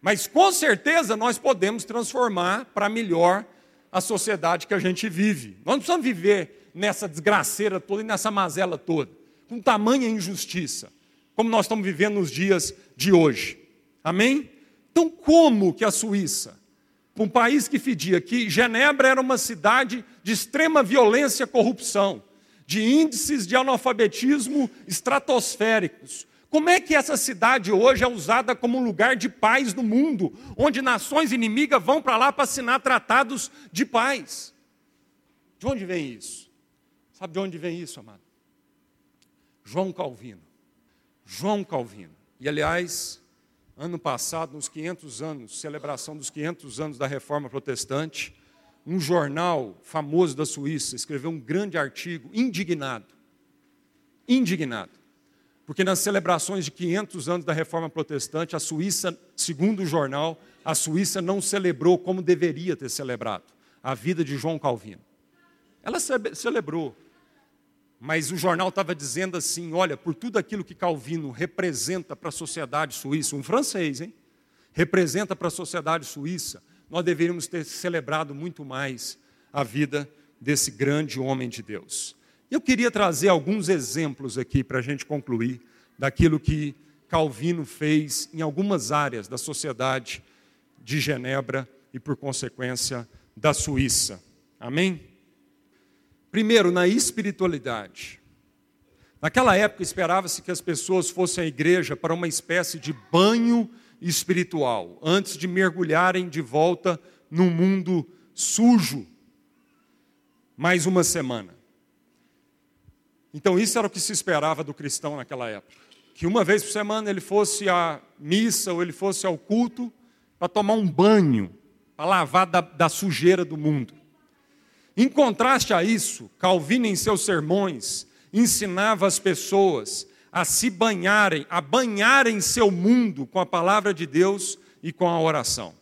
Mas com certeza nós podemos transformar para melhor a sociedade que a gente vive. Nós não precisamos viver nessa desgraceira toda e nessa mazela toda, com tamanha injustiça, como nós estamos vivendo nos dias de hoje. Amém? Então, como que a Suíça, um país que fedia que Genebra era uma cidade de extrema violência e corrupção, de índices de analfabetismo estratosféricos, como é que essa cidade hoje é usada como um lugar de paz no mundo, onde nações inimigas vão para lá para assinar tratados de paz? De onde vem isso? Sabe de onde vem isso, amado? João Calvino. João Calvino. E aliás, ano passado, nos 500 anos, celebração dos 500 anos da Reforma Protestante, um jornal famoso da Suíça escreveu um grande artigo indignado. Indignado porque nas celebrações de 500 anos da Reforma Protestante, a Suíça, segundo o jornal, a Suíça não celebrou como deveria ter celebrado a vida de João Calvino. Ela celebrou, mas o jornal estava dizendo assim: olha, por tudo aquilo que Calvino representa para a sociedade suíça, um francês, hein? Representa para a sociedade suíça, nós deveríamos ter celebrado muito mais a vida desse grande homem de Deus. Eu queria trazer alguns exemplos aqui para a gente concluir daquilo que Calvino fez em algumas áreas da sociedade de Genebra e, por consequência, da Suíça. Amém? Primeiro, na espiritualidade. Naquela época, esperava-se que as pessoas fossem à igreja para uma espécie de banho espiritual, antes de mergulharem de volta no mundo sujo. Mais uma semana. Então, isso era o que se esperava do cristão naquela época. Que uma vez por semana ele fosse à missa ou ele fosse ao culto para tomar um banho, para lavar da, da sujeira do mundo. Em contraste a isso, Calvino, em seus sermões, ensinava as pessoas a se banharem, a banharem seu mundo com a palavra de Deus e com a oração.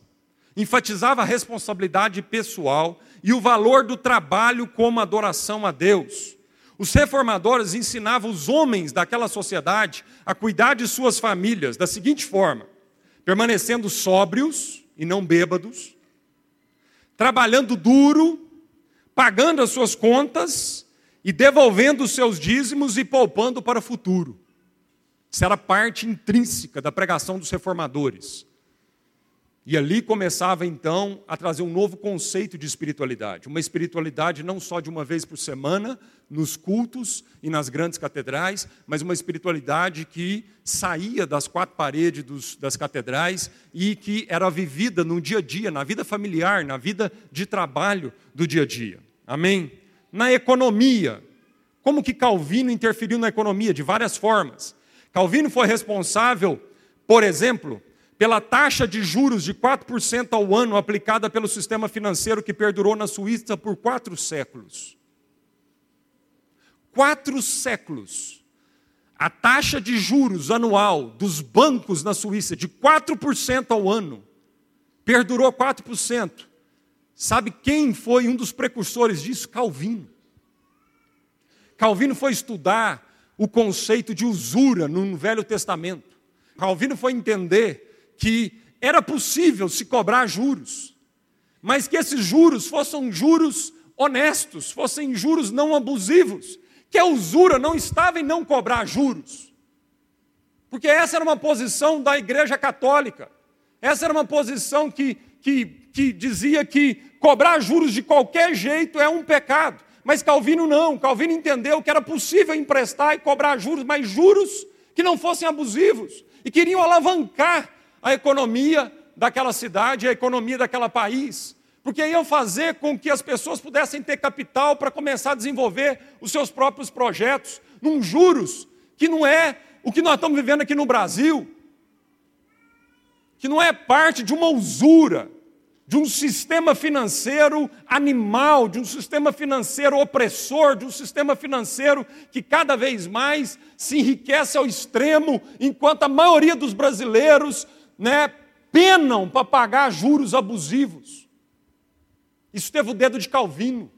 Enfatizava a responsabilidade pessoal e o valor do trabalho como adoração a Deus. Os reformadores ensinavam os homens daquela sociedade a cuidar de suas famílias da seguinte forma: permanecendo sóbrios e não bêbados, trabalhando duro, pagando as suas contas e devolvendo os seus dízimos e poupando para o futuro. Isso era parte intrínseca da pregação dos reformadores. E ali começava então a trazer um novo conceito de espiritualidade, uma espiritualidade não só de uma vez por semana, nos cultos e nas grandes catedrais, mas uma espiritualidade que saía das quatro paredes dos, das catedrais e que era vivida no dia a dia, na vida familiar, na vida de trabalho do dia a dia. Amém? Na economia, como que Calvino interferiu na economia? De várias formas. Calvino foi responsável, por exemplo, pela taxa de juros de 4% ao ano aplicada pelo sistema financeiro que perdurou na Suíça por quatro séculos. Quatro séculos. A taxa de juros anual dos bancos na Suíça, de 4% ao ano, perdurou 4%. Sabe quem foi um dos precursores disso? Calvino. Calvino foi estudar o conceito de usura no Velho Testamento. Calvino foi entender que era possível se cobrar juros, mas que esses juros fossem juros honestos, fossem juros não abusivos, que a usura não estava em não cobrar juros. Porque essa era uma posição da Igreja Católica, essa era uma posição que, que, que dizia que cobrar juros de qualquer jeito é um pecado. Mas Calvino não, Calvino entendeu que era possível emprestar e cobrar juros, mas juros que não fossem abusivos e queriam alavancar a economia daquela cidade, a economia daquele país, porque iam fazer com que as pessoas pudessem ter capital para começar a desenvolver os seus próprios projetos, num juros que não é o que nós estamos vivendo aqui no Brasil, que não é parte de uma usura, de um sistema financeiro animal, de um sistema financeiro opressor, de um sistema financeiro que cada vez mais se enriquece ao extremo, enquanto a maioria dos brasileiros né, penam para pagar juros abusivos. Isso teve o dedo de Calvino.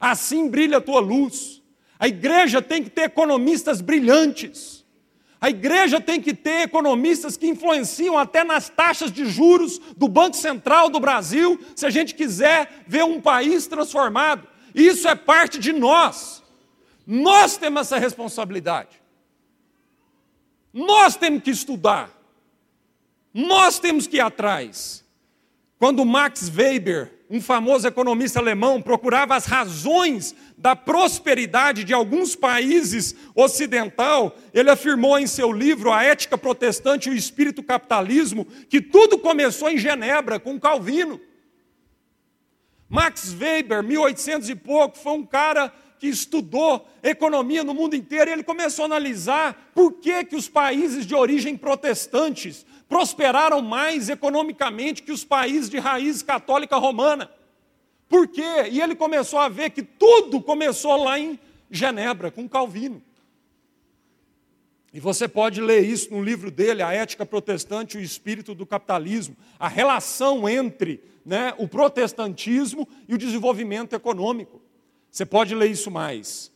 Assim brilha a tua luz. A igreja tem que ter economistas brilhantes. A igreja tem que ter economistas que influenciam até nas taxas de juros do Banco Central do Brasil, se a gente quiser ver um país transformado. Isso é parte de nós. Nós temos essa responsabilidade. Nós temos que estudar. Nós temos que ir atrás. Quando Max Weber um famoso economista alemão, procurava as razões da prosperidade de alguns países ocidental, ele afirmou em seu livro A Ética Protestante e o Espírito Capitalismo que tudo começou em Genebra com Calvino. Max Weber, 1800 e pouco, foi um cara que estudou economia no mundo inteiro e ele começou a analisar por que, que os países de origem protestantes prosperaram mais economicamente que os países de raiz católica romana. Por quê? E ele começou a ver que tudo começou lá em Genebra, com Calvino. E você pode ler isso no livro dele, A Ética Protestante e o Espírito do Capitalismo, a relação entre né, o protestantismo e o desenvolvimento econômico. Você pode ler isso mais.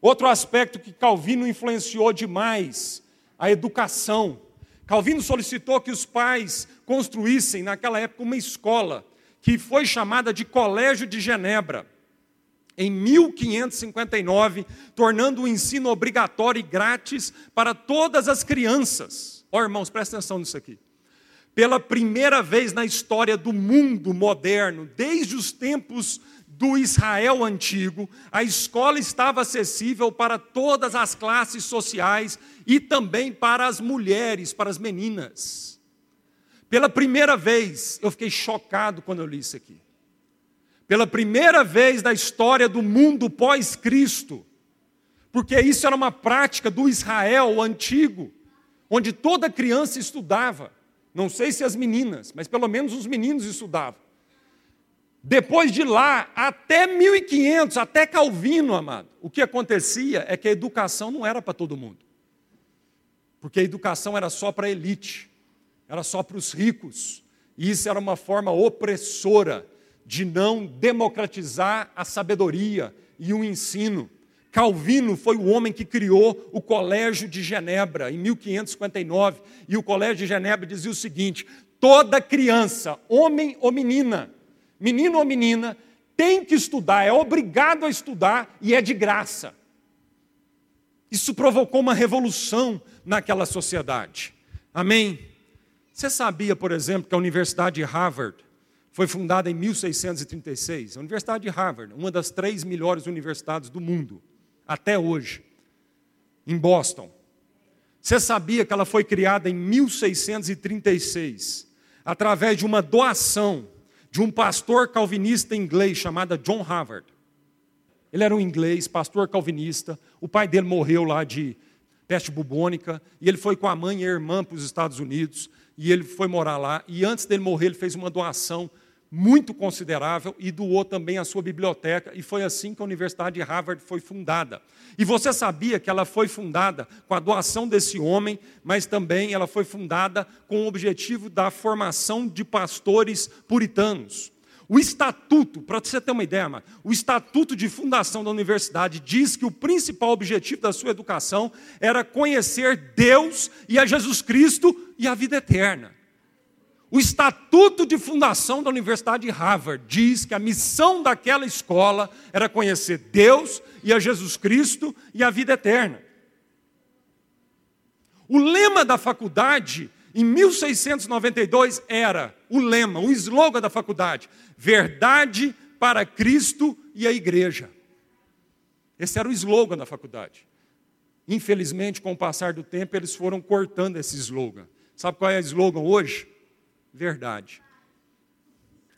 Outro aspecto que Calvino influenciou demais, a educação. Calvino solicitou que os pais construíssem, naquela época, uma escola que foi chamada de Colégio de Genebra, em 1559, tornando o ensino obrigatório e grátis para todas as crianças. Ó, oh, irmãos, presta atenção nisso aqui. Pela primeira vez na história do mundo moderno, desde os tempos do Israel antigo, a escola estava acessível para todas as classes sociais e também para as mulheres, para as meninas. Pela primeira vez, eu fiquei chocado quando eu li isso aqui. Pela primeira vez na história do mundo pós-Cristo, porque isso era uma prática do Israel antigo, onde toda criança estudava. Não sei se as meninas, mas pelo menos os meninos estudavam. Depois de lá, até 1500, até Calvino, amado, o que acontecia é que a educação não era para todo mundo. Porque a educação era só para a elite, era só para os ricos. E isso era uma forma opressora de não democratizar a sabedoria e o ensino. Calvino foi o homem que criou o Colégio de Genebra em 1559, e o Colégio de Genebra dizia o seguinte: toda criança, homem ou menina, menino ou menina, tem que estudar, é obrigado a estudar e é de graça. Isso provocou uma revolução naquela sociedade. Amém? Você sabia, por exemplo, que a Universidade de Harvard foi fundada em 1636? A Universidade de Harvard, uma das três melhores universidades do mundo, até hoje, em Boston. Você sabia que ela foi criada em 1636, através de uma doação de um pastor calvinista inglês chamado John Harvard. Ele era um inglês, pastor calvinista. O pai dele morreu lá de peste bubônica e ele foi com a mãe e a irmã para os Estados Unidos e ele foi morar lá. E antes dele morrer, ele fez uma doação muito considerável e doou também a sua biblioteca. E foi assim que a Universidade de Harvard foi fundada. E você sabia que ela foi fundada com a doação desse homem, mas também ela foi fundada com o objetivo da formação de pastores puritanos. O estatuto, para você ter uma ideia, o estatuto de fundação da universidade diz que o principal objetivo da sua educação era conhecer Deus e a Jesus Cristo e a vida eterna. O estatuto de fundação da Universidade de Harvard diz que a missão daquela escola era conhecer Deus e a Jesus Cristo e a vida eterna. O lema da faculdade, em 1692, era o lema, o slogan da faculdade: verdade para Cristo e a igreja. Esse era o slogan da faculdade. Infelizmente, com o passar do tempo, eles foram cortando esse slogan. Sabe qual é o slogan hoje? Verdade.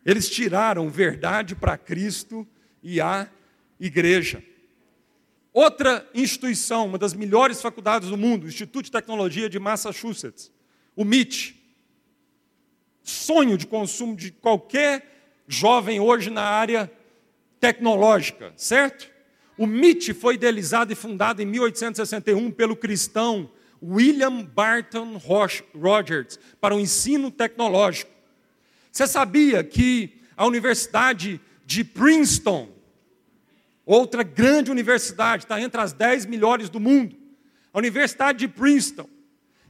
Eles tiraram verdade para Cristo e a igreja. Outra instituição, uma das melhores faculdades do mundo, o Instituto de Tecnologia de Massachusetts, o MIT. Sonho de consumo de qualquer jovem hoje na área tecnológica, certo? O MIT foi idealizado e fundado em 1861 pelo cristão William Barton Rogers para o ensino tecnológico. Você sabia que a Universidade de Princeton Outra grande universidade, está entre as dez melhores do mundo. A Universidade de Princeton.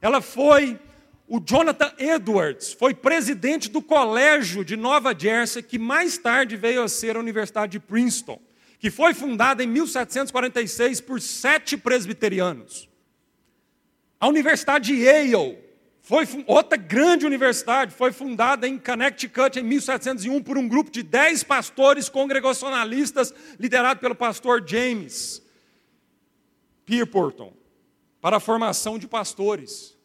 Ela foi, o Jonathan Edwards foi presidente do colégio de Nova Jersey, que mais tarde veio a ser a Universidade de Princeton, que foi fundada em 1746 por sete presbiterianos. A Universidade de Yale foi outra grande universidade, foi fundada em Connecticut em 1701 por um grupo de dez pastores congregacionalistas, liderado pelo pastor James Pierpont, para a formação de pastores.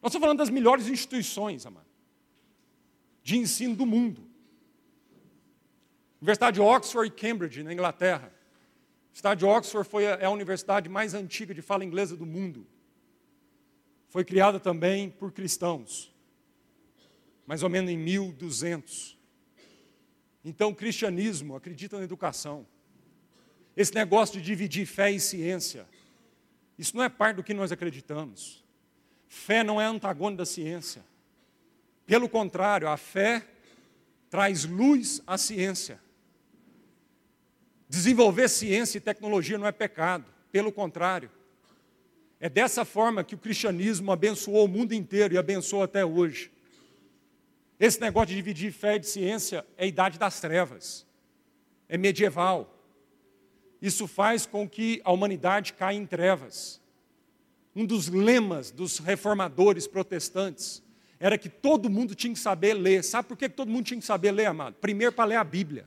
Nós estamos falando das melhores instituições, amado, de ensino do mundo. Universidade de Oxford e Cambridge, na Inglaterra. A Universidade de Oxford foi a, é a universidade mais antiga de fala inglesa do mundo foi criada também por cristãos, mais ou menos em 1200. Então, o cristianismo acredita na educação. Esse negócio de dividir fé e ciência, isso não é parte do que nós acreditamos. Fé não é antagônico da ciência. Pelo contrário, a fé traz luz à ciência. Desenvolver ciência e tecnologia não é pecado, pelo contrário. É dessa forma que o cristianismo abençoou o mundo inteiro e abençoa até hoje. Esse negócio de dividir fé e ciência é idade das trevas, é medieval. Isso faz com que a humanidade caia em trevas. Um dos lemas dos reformadores protestantes era que todo mundo tinha que saber ler. Sabe por que todo mundo tinha que saber ler, amado? Primeiro para ler a Bíblia.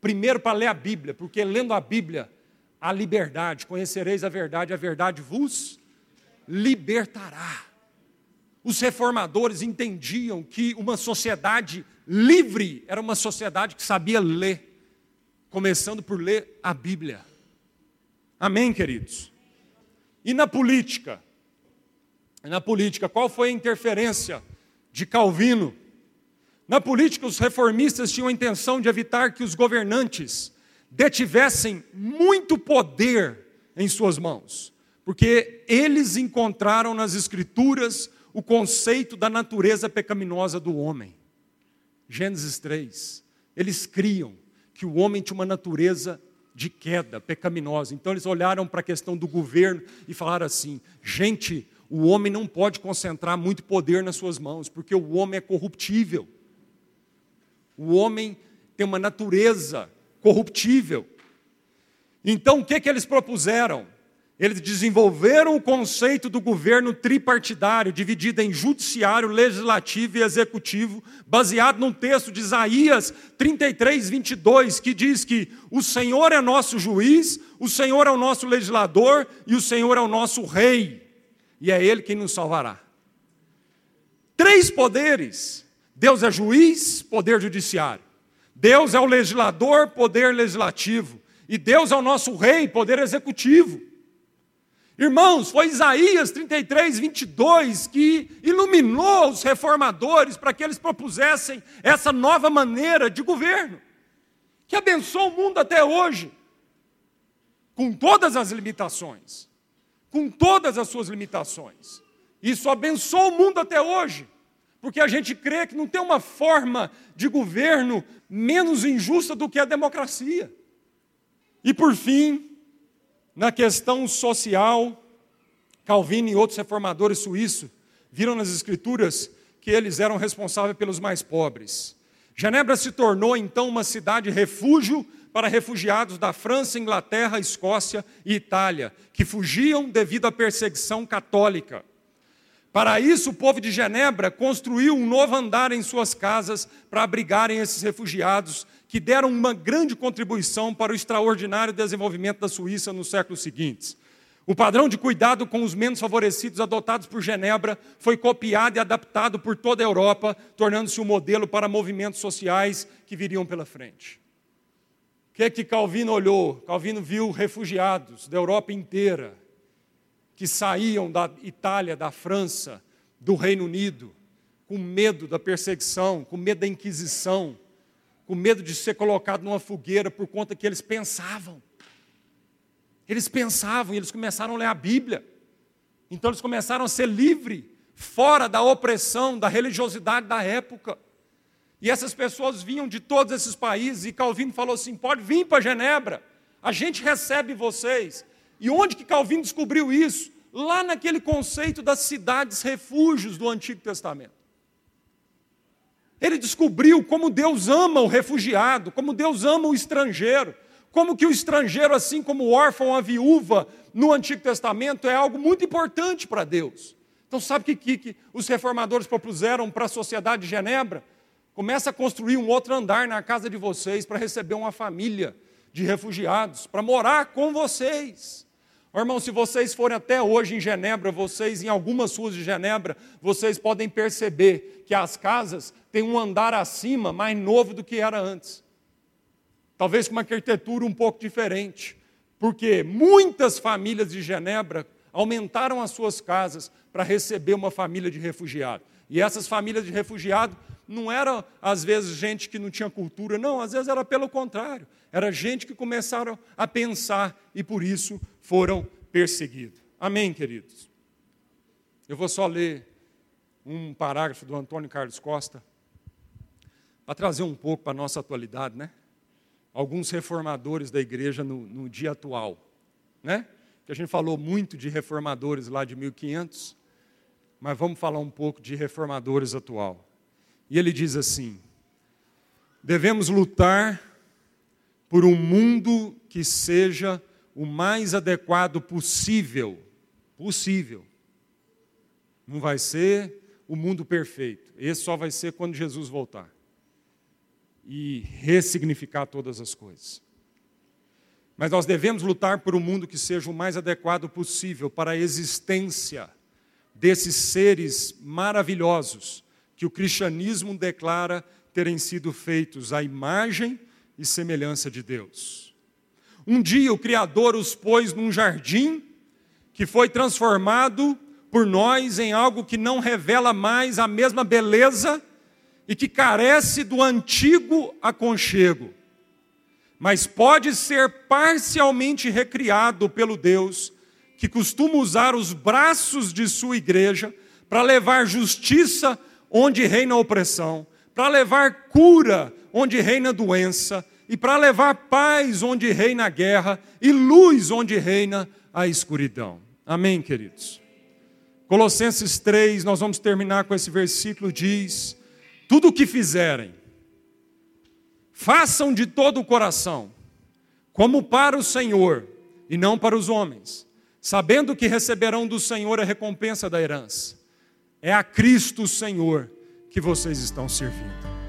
Primeiro para ler a Bíblia, porque lendo a Bíblia a liberdade. Conhecereis a verdade, a verdade vos libertará. Os reformadores entendiam que uma sociedade livre era uma sociedade que sabia ler, começando por ler a Bíblia. Amém, queridos? E na política? Na política, qual foi a interferência de Calvino? Na política, os reformistas tinham a intenção de evitar que os governantes detivessem muito poder em suas mãos, porque eles encontraram nas Escrituras o conceito da natureza pecaminosa do homem. Gênesis 3. Eles criam que o homem tinha uma natureza de queda, pecaminosa. Então eles olharam para a questão do governo e falaram assim: gente, o homem não pode concentrar muito poder nas suas mãos, porque o homem é corruptível. O homem tem uma natureza corruptível. Então, o que, que eles propuseram? Eles desenvolveram o conceito do governo tripartidário, dividido em judiciário, legislativo e executivo, baseado num texto de Isaías 33, 22, que diz que o Senhor é nosso juiz, o Senhor é o nosso legislador e o Senhor é o nosso rei, e é Ele quem nos salvará. Três poderes: Deus é juiz, poder judiciário. Deus é o legislador, poder legislativo. E Deus é o nosso rei, poder executivo. Irmãos, foi Isaías 33, 22 que iluminou os reformadores para que eles propusessem essa nova maneira de governo, que abençoa o mundo até hoje, com todas as limitações, com todas as suas limitações. Isso abençoa o mundo até hoje, porque a gente crê que não tem uma forma de governo menos injusta do que a democracia. E por fim, na questão social, Calvino e outros reformadores suíços viram nas escrituras que eles eram responsáveis pelos mais pobres. Genebra se tornou então uma cidade refúgio para refugiados da França, Inglaterra, Escócia e Itália, que fugiam devido à perseguição católica. Para isso, o povo de Genebra construiu um novo andar em suas casas para abrigarem esses refugiados, que deram uma grande contribuição para o extraordinário desenvolvimento da Suíça nos séculos seguintes. O padrão de cuidado com os menos favorecidos adotados por Genebra foi copiado e adaptado por toda a Europa, tornando-se um modelo para movimentos sociais que viriam pela frente. O que é que Calvino olhou? Calvino viu refugiados da Europa inteira, que saíam da Itália, da França, do Reino Unido, com medo da perseguição, com medo da Inquisição, com medo de ser colocado numa fogueira por conta que eles pensavam. Eles pensavam e eles começaram a ler a Bíblia. Então eles começaram a ser livres, fora da opressão, da religiosidade da época. E essas pessoas vinham de todos esses países, e Calvino falou assim: pode vir para Genebra, a gente recebe vocês. E onde que Calvino descobriu isso? Lá naquele conceito das cidades refúgios do Antigo Testamento. Ele descobriu como Deus ama o refugiado, como Deus ama o estrangeiro, como que o estrangeiro, assim como o órfão, a viúva, no Antigo Testamento, é algo muito importante para Deus. Então, sabe o que, que, que os reformadores propuseram para a sociedade de Genebra? Começa a construir um outro andar na casa de vocês para receber uma família de refugiados, para morar com vocês. Irmão, se vocês forem até hoje em Genebra, vocês, em algumas ruas de Genebra, vocês podem perceber que as casas têm um andar acima mais novo do que era antes. Talvez com uma arquitetura um pouco diferente. Porque muitas famílias de Genebra aumentaram as suas casas para receber uma família de refugiado. E essas famílias de refugiado não eram, às vezes, gente que não tinha cultura, não, às vezes era pelo contrário. Era gente que começaram a pensar e por isso foram perseguidos. Amém, queridos? Eu vou só ler um parágrafo do Antônio Carlos Costa, para trazer um pouco para a nossa atualidade, né? Alguns reformadores da igreja no, no dia atual, né? Que a gente falou muito de reformadores lá de 1500, mas vamos falar um pouco de reformadores atual. E ele diz assim: devemos lutar por um mundo que seja o mais adequado possível. Possível. Não vai ser o mundo perfeito. Esse só vai ser quando Jesus voltar e ressignificar todas as coisas. Mas nós devemos lutar por um mundo que seja o mais adequado possível para a existência desses seres maravilhosos que o cristianismo declara terem sido feitos à imagem e semelhança de Deus. Um dia o Criador os pôs num jardim que foi transformado por nós em algo que não revela mais a mesma beleza e que carece do antigo aconchego, mas pode ser parcialmente recriado pelo Deus que costuma usar os braços de sua igreja para levar justiça onde reina a opressão, para levar cura onde reina doença, e para levar paz onde reina a guerra e luz onde reina a escuridão. Amém, queridos? Colossenses 3, nós vamos terminar com esse versículo: diz: Tudo o que fizerem, façam de todo o coração, como para o Senhor e não para os homens, sabendo que receberão do Senhor a recompensa da herança. É a Cristo Senhor que vocês estão servindo.